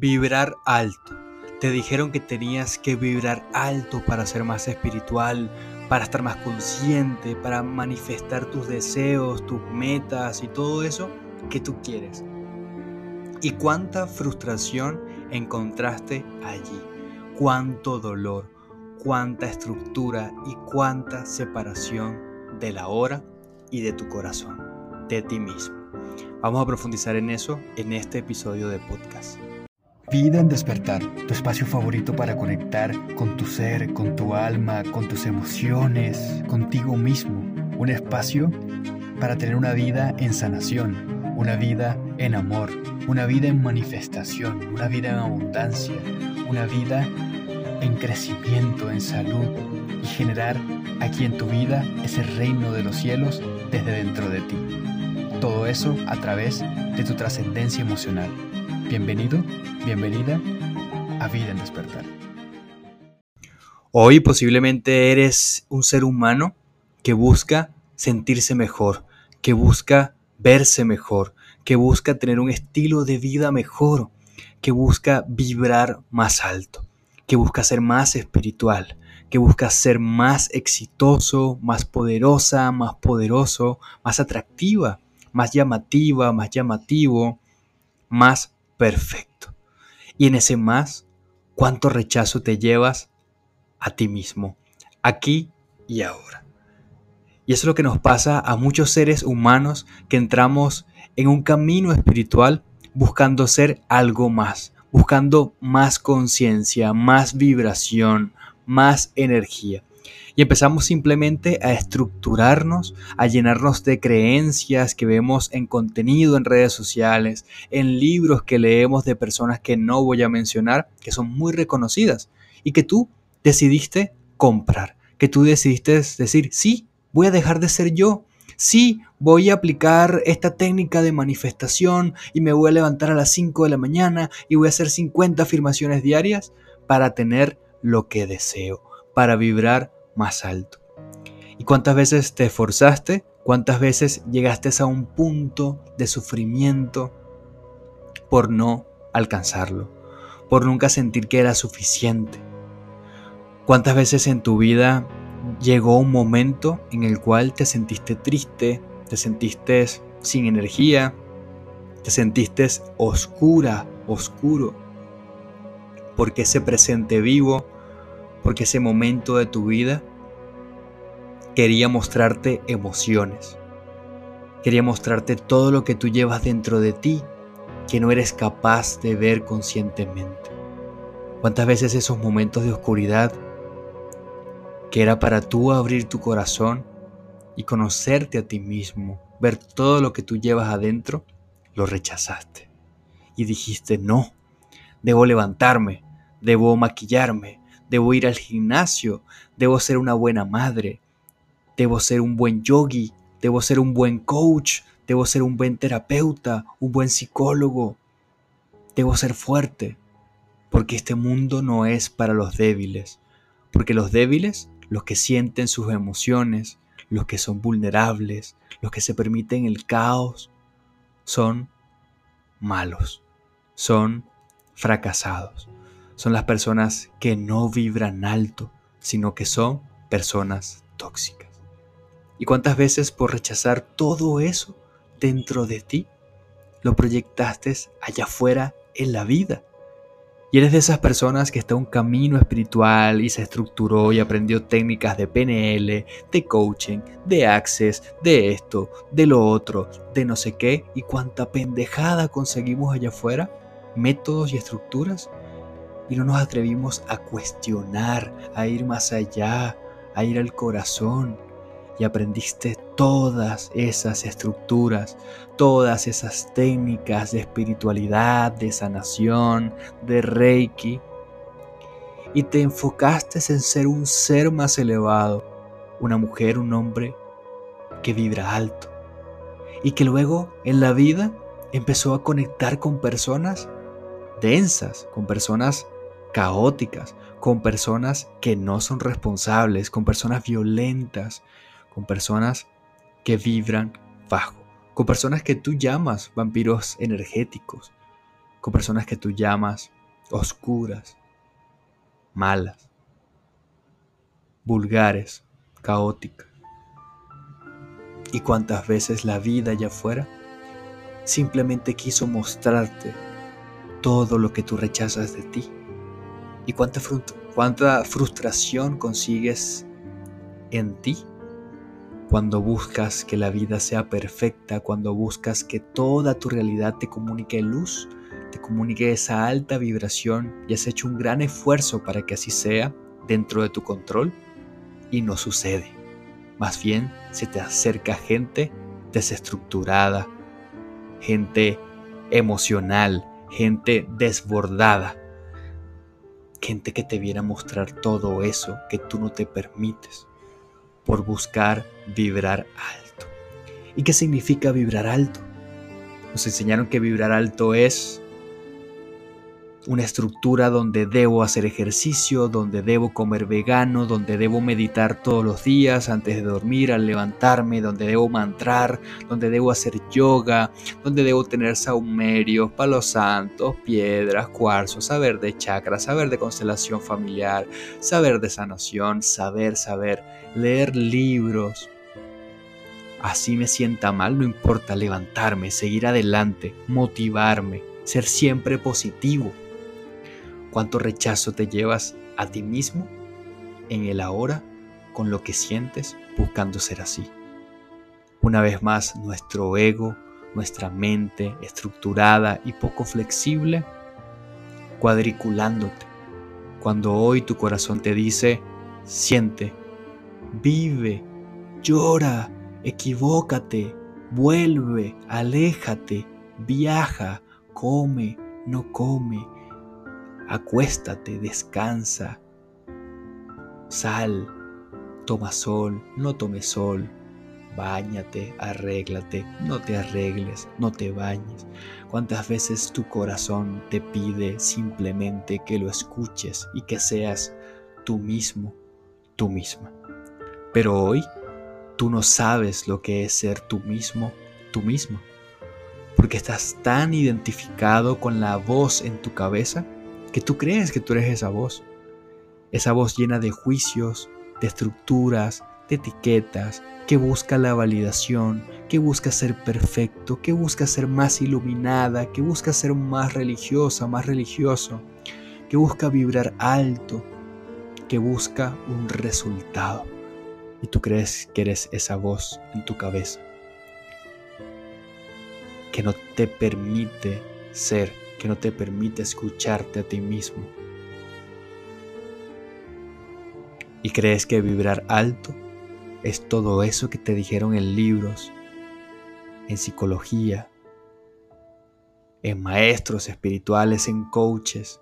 Vibrar alto. Te dijeron que tenías que vibrar alto para ser más espiritual, para estar más consciente, para manifestar tus deseos, tus metas y todo eso que tú quieres. ¿Y cuánta frustración encontraste allí? ¿Cuánto dolor? ¿Cuánta estructura y cuánta separación de la hora y de tu corazón, de ti mismo? Vamos a profundizar en eso en este episodio de podcast. Vida en despertar, tu espacio favorito para conectar con tu ser, con tu alma, con tus emociones, contigo mismo. Un espacio para tener una vida en sanación, una vida en amor, una vida en manifestación, una vida en abundancia, una vida en crecimiento, en salud y generar aquí en tu vida ese reino de los cielos desde dentro de ti. Todo eso a través de tu trascendencia emocional. Bienvenido, bienvenida a Vida en Despertar. Hoy posiblemente eres un ser humano que busca sentirse mejor, que busca verse mejor, que busca tener un estilo de vida mejor, que busca vibrar más alto, que busca ser más espiritual, que busca ser más exitoso, más poderosa, más poderoso, más atractiva, más llamativa, más llamativo, más perfecto. Y en ese más, ¿cuánto rechazo te llevas a ti mismo, aquí y ahora? Y eso es lo que nos pasa a muchos seres humanos que entramos en un camino espiritual buscando ser algo más, buscando más conciencia, más vibración, más energía y empezamos simplemente a estructurarnos, a llenarnos de creencias que vemos en contenido en redes sociales, en libros que leemos de personas que no voy a mencionar, que son muy reconocidas y que tú decidiste comprar, que tú decidiste decir, sí, voy a dejar de ser yo, sí, voy a aplicar esta técnica de manifestación y me voy a levantar a las 5 de la mañana y voy a hacer 50 afirmaciones diarias para tener lo que deseo, para vibrar más alto. ¿Y cuántas veces te esforzaste? ¿Cuántas veces llegaste a un punto de sufrimiento por no alcanzarlo? Por nunca sentir que era suficiente. ¿Cuántas veces en tu vida llegó un momento en el cual te sentiste triste, te sentiste sin energía, te sentiste oscura, oscuro? Porque ese presente vivo, porque ese momento de tu vida quería mostrarte emociones. Quería mostrarte todo lo que tú llevas dentro de ti que no eres capaz de ver conscientemente. ¿Cuántas veces esos momentos de oscuridad que era para tú abrir tu corazón y conocerte a ti mismo, ver todo lo que tú llevas adentro, lo rechazaste? Y dijiste, no, debo levantarme, debo maquillarme, debo ir al gimnasio, debo ser una buena madre, Debo ser un buen yogi, debo ser un buen coach, debo ser un buen terapeuta, un buen psicólogo. Debo ser fuerte, porque este mundo no es para los débiles, porque los débiles, los que sienten sus emociones, los que son vulnerables, los que se permiten el caos, son malos, son fracasados, son las personas que no vibran alto, sino que son personas tóxicas. ¿Y cuántas veces por rechazar todo eso dentro de ti, lo proyectaste allá afuera en la vida? Y eres de esas personas que está en un camino espiritual y se estructuró y aprendió técnicas de PNL, de coaching, de access, de esto, de lo otro, de no sé qué, y cuánta pendejada conseguimos allá afuera, métodos y estructuras, y no nos atrevimos a cuestionar, a ir más allá, a ir al corazón, y aprendiste todas esas estructuras, todas esas técnicas de espiritualidad, de sanación, de reiki, y te enfocaste en ser un ser más elevado, una mujer, un hombre que vibra alto, y que luego en la vida empezó a conectar con personas densas, con personas caóticas, con personas que no son responsables, con personas violentas, con personas que vibran bajo, con personas que tú llamas vampiros energéticos, con personas que tú llamas oscuras, malas, vulgares, caóticas. Y cuántas veces la vida allá afuera simplemente quiso mostrarte todo lo que tú rechazas de ti. Y cuánta, cuánta frustración consigues en ti cuando buscas que la vida sea perfecta, cuando buscas que toda tu realidad te comunique luz, te comunique esa alta vibración y has hecho un gran esfuerzo para que así sea dentro de tu control y no sucede. Más bien se te acerca gente desestructurada, gente emocional, gente desbordada, gente que te viene a mostrar todo eso que tú no te permites por buscar vibrar alto. ¿Y qué significa vibrar alto? Nos enseñaron que vibrar alto es una estructura donde debo hacer ejercicio, donde debo comer vegano, donde debo meditar todos los días antes de dormir, al levantarme, donde debo mantrar, donde debo hacer yoga, donde debo tener saumerios, palos santos, piedras, cuarzos, saber de chakras, saber de constelación familiar, saber de sanación, saber, saber, leer libros. Así me sienta mal, no importa levantarme, seguir adelante, motivarme, ser siempre positivo cuánto rechazo te llevas a ti mismo en el ahora con lo que sientes buscando ser así. Una vez más, nuestro ego, nuestra mente estructurada y poco flexible, cuadriculándote. Cuando hoy tu corazón te dice, siente, vive, llora, equivócate, vuelve, aléjate, viaja, come, no come, acuéstate, descansa, sal, toma sol, no tomes sol, Báñate, arréglate, no te arregles, no te bañes. ¿Cuántas veces tu corazón te pide simplemente que lo escuches y que seas tú mismo, tú misma? Pero hoy tú no sabes lo que es ser tú mismo, tú misma, porque estás tan identificado con la voz en tu cabeza que tú crees que tú eres esa voz. Esa voz llena de juicios, de estructuras, de etiquetas, que busca la validación, que busca ser perfecto, que busca ser más iluminada, que busca ser más religiosa, más religioso, que busca vibrar alto, que busca un resultado. Y tú crees que eres esa voz en tu cabeza, que no te permite ser que no te permite escucharte a ti mismo. Y crees que vibrar alto es todo eso que te dijeron en libros, en psicología, en maestros espirituales, en coaches.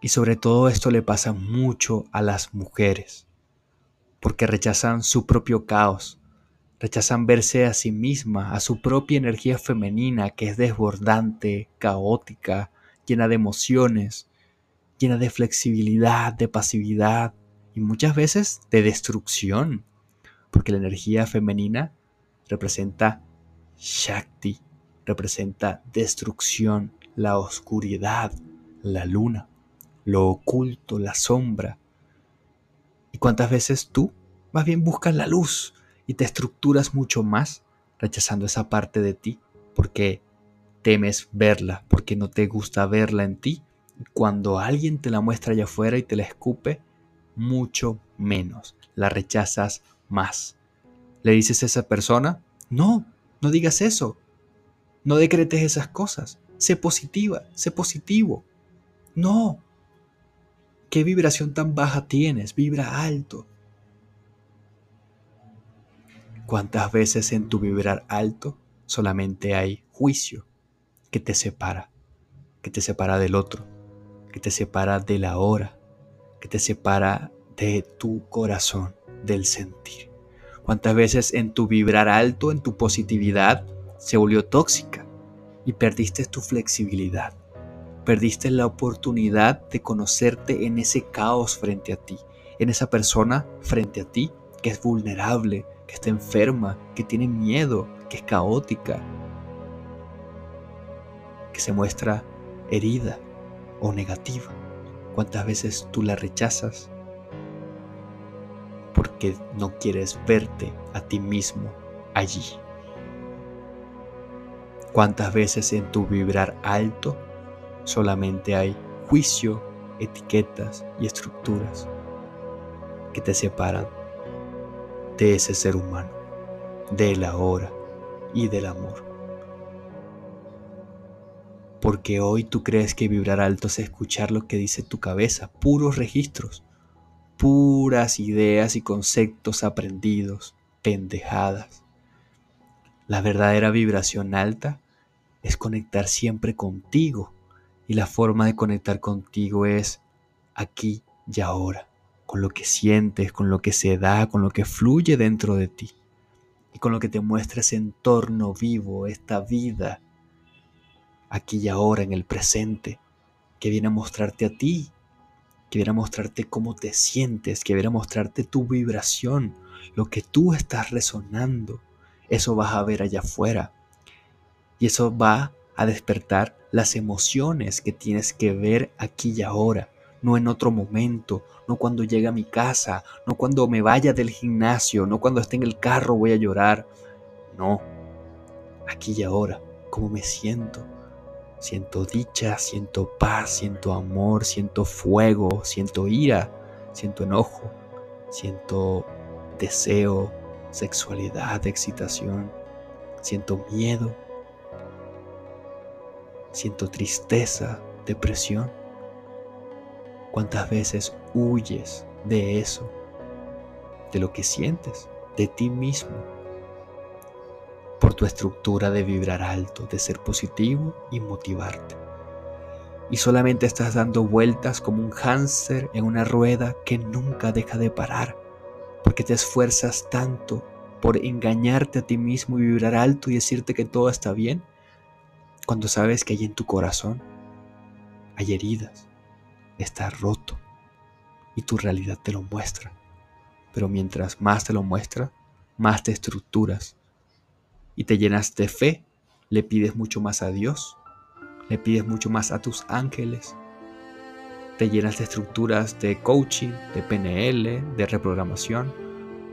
Y sobre todo esto le pasa mucho a las mujeres, porque rechazan su propio caos, Rechazan verse a sí misma, a su propia energía femenina que es desbordante, caótica, llena de emociones, llena de flexibilidad, de pasividad y muchas veces de destrucción, porque la energía femenina representa Shakti, representa destrucción, la oscuridad, la luna, lo oculto, la sombra. ¿Y cuántas veces tú más bien buscas la luz? Y te estructuras mucho más rechazando esa parte de ti porque temes verla, porque no te gusta verla en ti. Cuando alguien te la muestra allá afuera y te la escupe, mucho menos, la rechazas más. Le dices a esa persona, no, no digas eso, no decretes esas cosas, sé positiva, sé positivo. No, ¿qué vibración tan baja tienes? Vibra alto, ¿Cuántas veces en tu vibrar alto solamente hay juicio que te separa, que te separa del otro, que te separa de la hora, que te separa de tu corazón, del sentir? ¿Cuántas veces en tu vibrar alto, en tu positividad, se volvió tóxica y perdiste tu flexibilidad? Perdiste la oportunidad de conocerte en ese caos frente a ti, en esa persona frente a ti que es vulnerable, que está enferma, que tiene miedo, que es caótica. que se muestra herida o negativa? ¿Cuántas veces tú la rechazas porque no quieres verte a ti mismo allí? ¿Cuántas veces en tu vibrar alto solamente hay juicio, etiquetas y estructuras que te separan de ese ser humano, de la hora y del amor? porque hoy tú crees que vibrar alto es escuchar lo que dice tu cabeza, puros registros, puras ideas y conceptos aprendidos, pendejadas. La verdadera vibración alta es conectar siempre contigo y la forma de conectar contigo es aquí y ahora, con lo que sientes, con lo que se da, con lo que fluye dentro de ti y con lo que te muestra ese entorno vivo, esta vida aquí y ahora, en el presente, que viene a mostrarte a ti, que viene a mostrarte cómo te sientes, que viene a mostrarte tu vibración, lo que tú estás resonando. Eso vas a ver allá afuera. Y eso va a despertar las emociones que tienes que ver aquí y ahora, no en otro momento, no cuando llegue a mi casa, no cuando me vaya del gimnasio, no cuando esté en el carro voy a llorar. No, aquí y ahora, cómo me siento, Siento dicha, siento paz, siento amor, siento fuego, siento ira, siento enojo, siento deseo, sexualidad, excitación, siento miedo, siento tristeza, depresión. ¿Cuántas veces huyes de eso, de lo que sientes, de ti mismo? por tu estructura de vibrar alto, de ser positivo y motivarte. Y solamente estás dando vueltas como un hámster en una rueda que nunca deja de parar, porque te esfuerzas tanto por engañarte a ti mismo y vibrar alto y decirte que todo está bien, cuando sabes que hay en tu corazón hay heridas, está roto y tu realidad te lo muestra. Pero mientras más te lo muestra, más te estructuras y te llenas de fe, le pides mucho más a Dios, le pides mucho más a tus ángeles, te llenas de estructuras de coaching, de PNL, de reprogramación,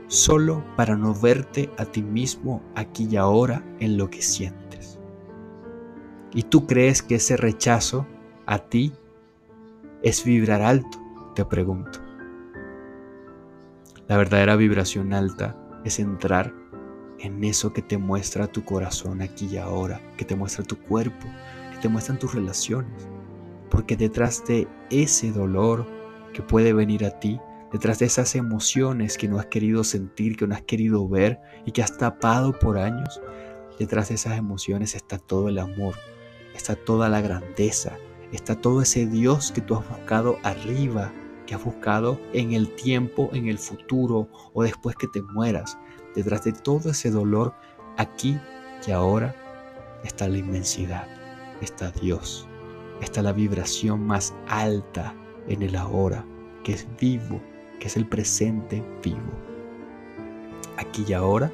solo para no verte a ti mismo aquí y ahora en lo que sientes. Y tú crees que ese rechazo a ti es vibrar alto, te pregunto. La verdadera vibración alta es entrar en eso que te muestra tu corazón aquí y ahora, que te muestra tu cuerpo, que te muestran tus relaciones. Porque detrás de ese dolor que puede venir a ti, detrás de esas emociones que no has querido sentir, que no has querido ver y que has tapado por años, detrás de esas emociones está todo el amor, está toda la grandeza, está todo ese Dios que tú has buscado arriba, que has buscado en el tiempo, en el futuro o después que te mueras. Detrás de todo ese dolor, aquí y ahora, está la inmensidad, está Dios, está la vibración más alta en el ahora, que es vivo, que es el presente vivo. Aquí y ahora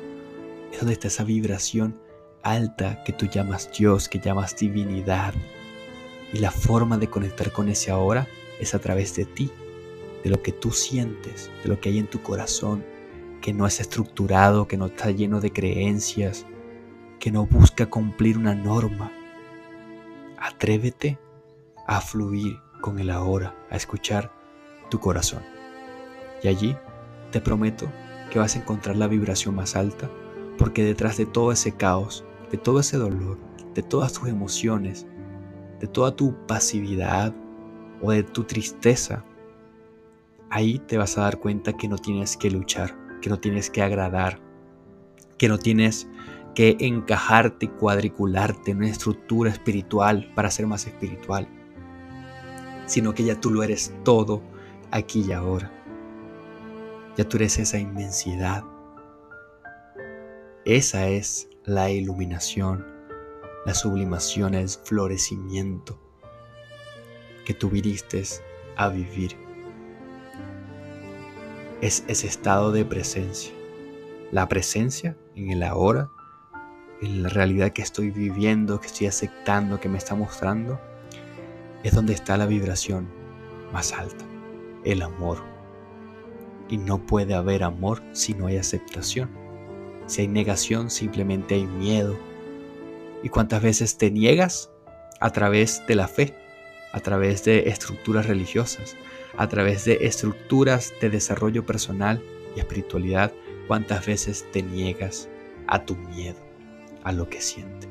es donde está esa vibración alta que tú llamas Dios, que llamas divinidad. Y la forma de conectar con ese ahora es a través de ti, de lo que tú sientes, de lo que hay en tu corazón, que no es estructurado, que no está lleno de creencias, que no busca cumplir una norma. Atrévete a fluir con el ahora, a escuchar tu corazón. Y allí te prometo que vas a encontrar la vibración más alta, porque detrás de todo ese caos, de todo ese dolor, de todas tus emociones, de toda tu pasividad o de tu tristeza, ahí te vas a dar cuenta que no tienes que luchar, que no tienes que agradar, que no tienes que encajarte y cuadricularte en una estructura espiritual para ser más espiritual, sino que ya tú lo eres todo aquí y ahora. Ya tú eres esa inmensidad. Esa es la iluminación, la sublimación, el florecimiento que tú viniste a vivir es ese estado de presencia. La presencia en el ahora en la realidad que estoy viviendo, que estoy aceptando, que me está mostrando, es donde está la vibración más alta, el amor. Y no puede haber amor si no hay aceptación. Si hay negación, simplemente hay miedo. ¿Y cuántas veces te niegas? A través de la fe, a través de estructuras religiosas, a través de estructuras de desarrollo personal y espiritualidad. ¿Cuántas veces te niegas a tu miedo, a lo que sientes?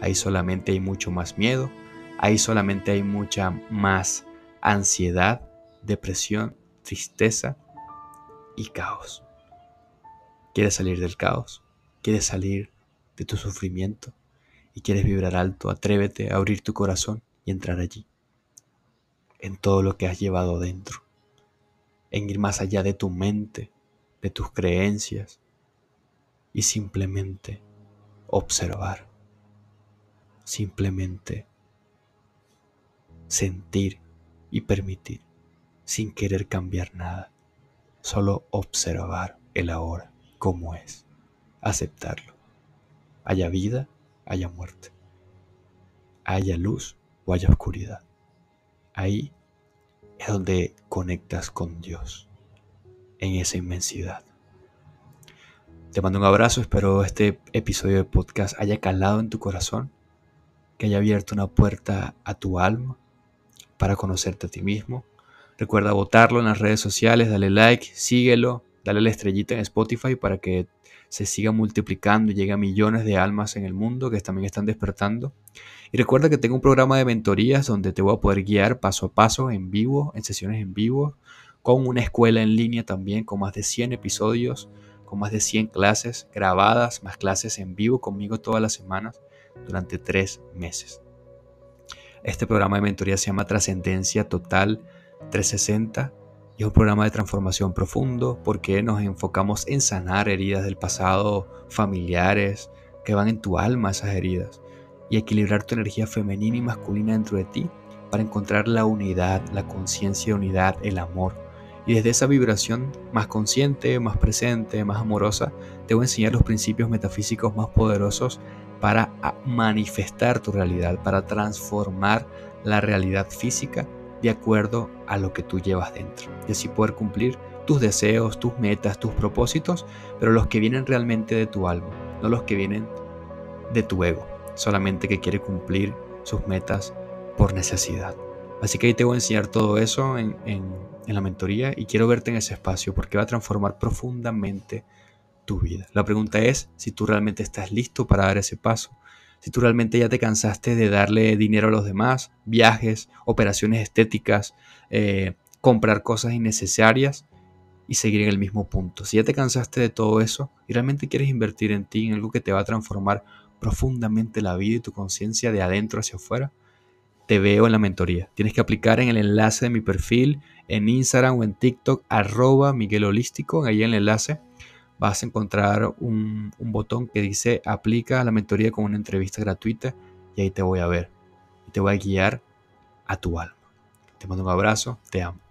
Ahí solamente hay mucho más miedo, ahí solamente hay mucha más ansiedad, depresión, tristeza y caos. ¿Quieres salir del caos? ¿Quieres salir de tu sufrimiento? ¿Y quieres vibrar alto? Atrévete a abrir tu corazón y entrar allí. En todo lo que has llevado dentro. En ir más allá de tu mente, de tus creencias. Y simplemente observar. Simplemente sentir y permitir, sin querer cambiar nada, solo observar el ahora como es, aceptarlo. Haya vida, haya muerte, haya luz o haya oscuridad. Ahí es donde conectas con Dios, en esa inmensidad. Te mando un abrazo, espero este episodio de podcast haya calado en tu corazón, que haya abierto una puerta a tu alma para conocerte a ti mismo. Recuerda votarlo en las redes sociales, dale like, síguelo, dale la estrellita en Spotify para que se siga multiplicando y llegue a millones de almas en el mundo que también están despertando. Y recuerda que tengo un programa de mentorías donde te voy a poder guiar paso a paso en vivo, en sesiones en vivo, con una escuela en línea también, con más de 100 episodios, con más de 100 clases grabadas, más clases en vivo conmigo todas las semanas durante tres meses. Este programa de mentoría se llama Trascendencia Total 360 y es un programa de transformación profundo porque nos enfocamos en sanar heridas del pasado, familiares, que van en tu alma esas heridas, y equilibrar tu energía femenina y masculina dentro de ti para encontrar la unidad, la conciencia de unidad, el amor. Y desde esa vibración más consciente, más presente, más amorosa, te voy a enseñar los principios metafísicos más poderosos para manifestar tu realidad, para transformar la realidad física de acuerdo a lo que tú llevas dentro. Y así poder cumplir tus deseos, tus metas, tus propósitos, pero los que vienen realmente de tu alma, no los que vienen de tu ego, solamente que quiere cumplir sus metas por necesidad. Así que ahí te voy a enseñar todo eso en, en la mentoría y quiero verte en ese espacio porque va a transformar profundamente vida. La pregunta es si tú realmente estás listo para dar ese paso. Si tú realmente ya te cansaste de darle dinero a los demás, viajes, operaciones estéticas, eh, comprar cosas innecesarias y seguir en el mismo punto. Si ya te cansaste de todo eso y realmente quieres invertir en ti, en algo que te va a transformar profundamente la vida y tu conciencia de adentro hacia afuera, te veo en la mentoría. Tienes que aplicar en el enlace de mi perfil en Instagram o en TikTok, arroba Miguel Holístico, ahí en el enlace vas a encontrar un, botón que dice aplica a la mentoría con una entrevista gratuita y ahí te voy a ver y te voy a guiar a tu alma. Te mando un abrazo, te amo.